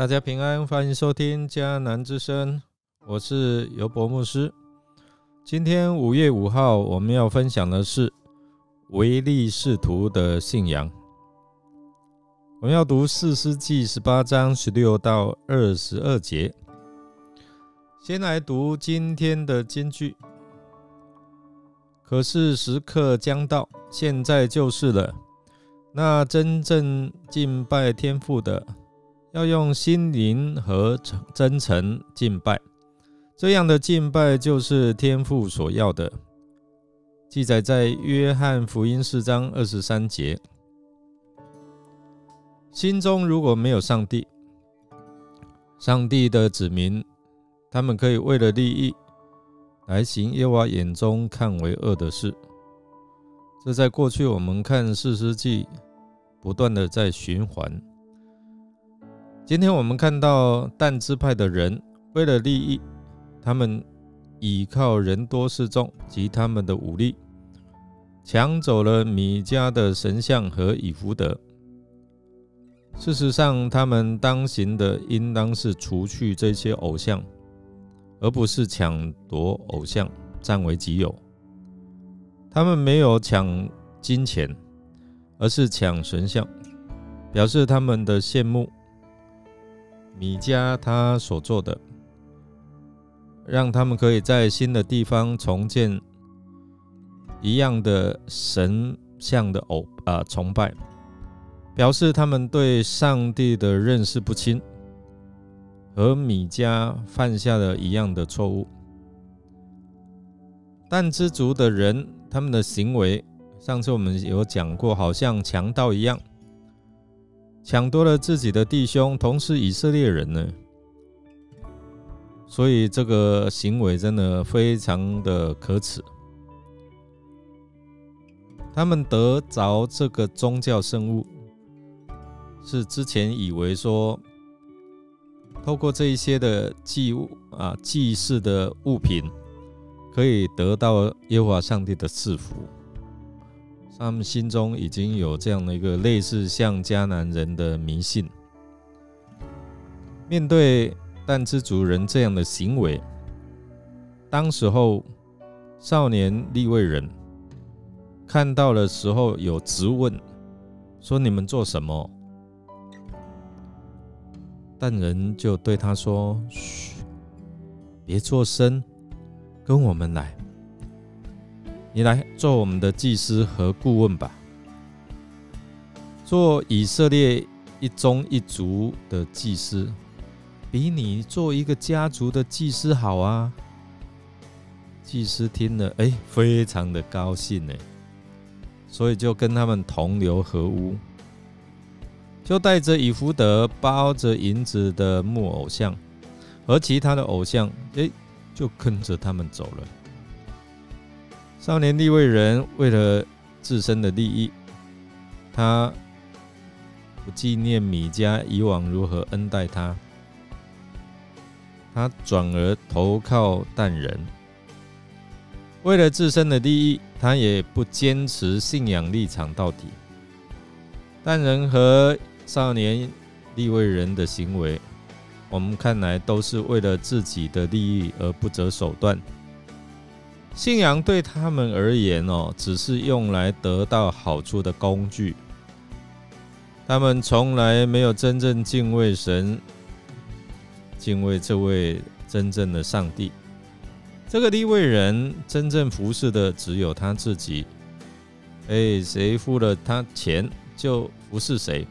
大家平安，欢迎收听迦南之声，我是尤博牧师。今天五月五号，我们要分享的是唯利是图的信仰。我们要读四世纪十八章十六到二十二节。先来读今天的金句。可是时刻将到，现在就是了。那真正敬拜天父的。要用心灵和真诚敬拜，这样的敬拜就是天父所要的。记载在约翰福音四章二十三节。心中如果没有上帝，上帝的子民，他们可以为了利益来行耶和华眼中看为恶的事。这在过去我们看四世纪不断的在循环。今天我们看到但支派的人为了利益，他们倚靠人多势众及他们的武力，抢走了米迦的神像和以弗德。事实上，他们当行的应当是除去这些偶像，而不是抢夺偶像占为己有。他们没有抢金钱，而是抢神像，表示他们的羡慕。米迦他所做的，让他们可以在新的地方重建一样的神像的偶啊崇拜，表示他们对上帝的认识不清，和米迦犯下的一样的错误。但知足的人，他们的行为，上次我们有讲过，好像强盗一样。抢夺了自己的弟兄，同是以色列人呢，所以这个行为真的非常的可耻。他们得着这个宗教圣物，是之前以为说，透过这一些的祭物啊、祭祀的物品，可以得到耶和华上帝的赐福。他们心中已经有这样的一个类似像迦南人的迷信。面对但知族人这样的行为，当时候少年立位人看到的时候有质问，说：“你们做什么？”但人就对他说：“嘘，别做声，跟我们来。”你来做我们的祭司和顾问吧，做以色列一宗一族的祭司，比你做一个家族的祭司好啊！祭司听了，哎，非常的高兴呢，所以就跟他们同流合污，就带着以福德包着银子的木偶像和其他的偶像，哎，就跟着他们走了。少年利未人为了自身的利益，他不纪念米迦以往如何恩待他，他转而投靠但人。为了自身的利益，他也不坚持信仰立场到底。但人和少年利未人的行为，我们看来都是为了自己的利益而不择手段。信仰对他们而言哦，只是用来得到好处的工具。他们从来没有真正敬畏神，敬畏这位真正的上帝。这个利未人真正服侍的只有他自己。哎，谁付了他钱就服侍谁。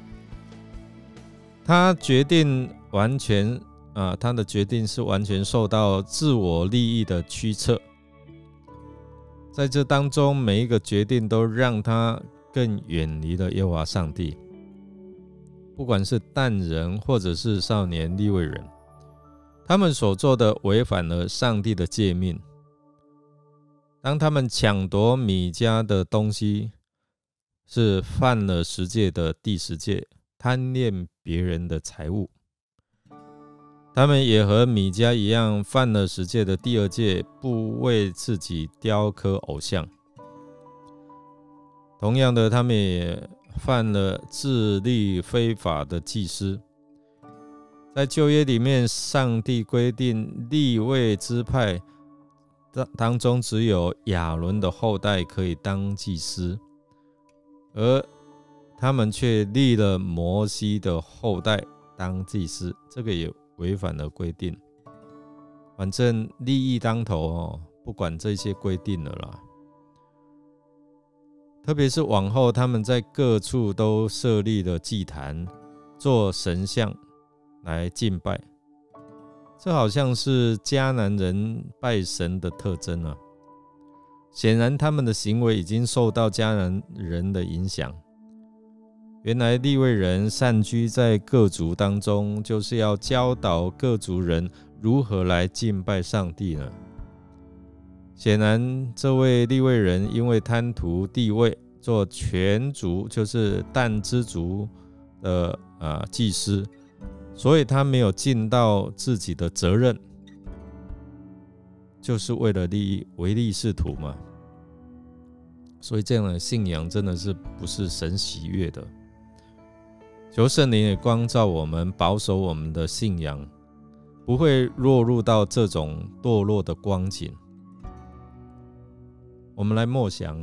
他决定完全啊，他的决定是完全受到自我利益的驱策。在这当中，每一个决定都让他更远离了耶和华上帝。不管是但人或者是少年利未人，他们所做的违反了上帝的诫命。当他们抢夺米迦的东西，是犯了十诫的第十诫，贪恋别人的财物。他们也和米迦一样犯了十诫的第二诫，不为自己雕刻偶像。同样的，他们也犯了自立非法的祭司。在旧约里面，上帝规定立位支派当当中只有亚伦的后代可以当祭司，而他们却立了摩西的后代当祭司，这个也违反了规定。反正利益当头哦，不管这些规定了啦。特别是往后，他们在各处都设立了祭坛，做神像来敬拜。这好像是迦南人拜神的特征啊。显然，他们的行为已经受到迦南人的影响。原来利未人散居在各族当中，就是要教导各族人如何来敬拜上帝呢？显然，这位利未人因为贪图地位，做全族就是但之族的啊祭司，所以他没有尽到自己的责任，就是为了利益唯利是图嘛。所以这样的信仰真的是不是神喜悦的。求圣灵也光照我们，保守我们的信仰，不会落入到这种堕落的光景。我们来默想，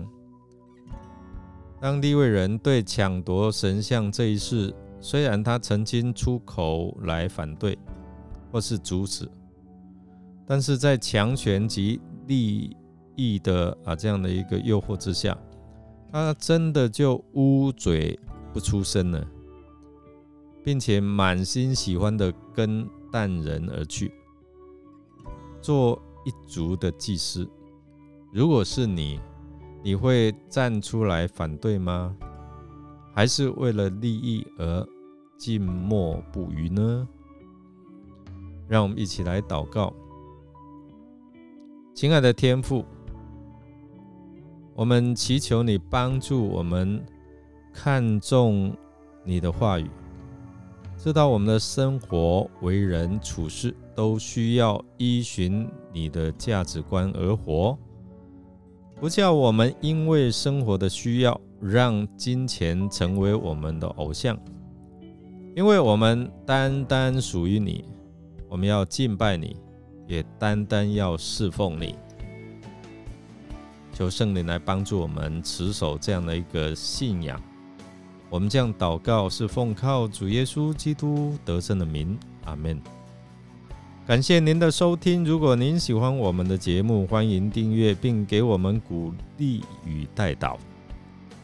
当地位人对抢夺神像这一事，虽然他曾经出口来反对或是阻止，但是在强权及利益的啊这样的一个诱惑之下，他真的就捂嘴不出声了。并且满心喜欢的跟淡人而去，做一族的祭司。如果是你，你会站出来反对吗？还是为了利益而静默不语呢？让我们一起来祷告，亲爱的天父，我们祈求你帮助我们看重你的话语。知道我们的生活、为人处事都需要依循你的价值观而活，不叫我们因为生活的需要让金钱成为我们的偶像，因为我们单单属于你，我们要敬拜你，也单单要侍奉你。求圣灵来帮助我们持守这样的一个信仰。我们将祷告，是奉靠主耶稣基督得胜的名，阿门。感谢您的收听。如果您喜欢我们的节目，欢迎订阅并给我们鼓励与带导。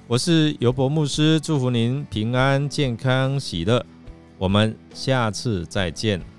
我是尤伯牧师，祝福您平安、健康、喜乐。我们下次再见。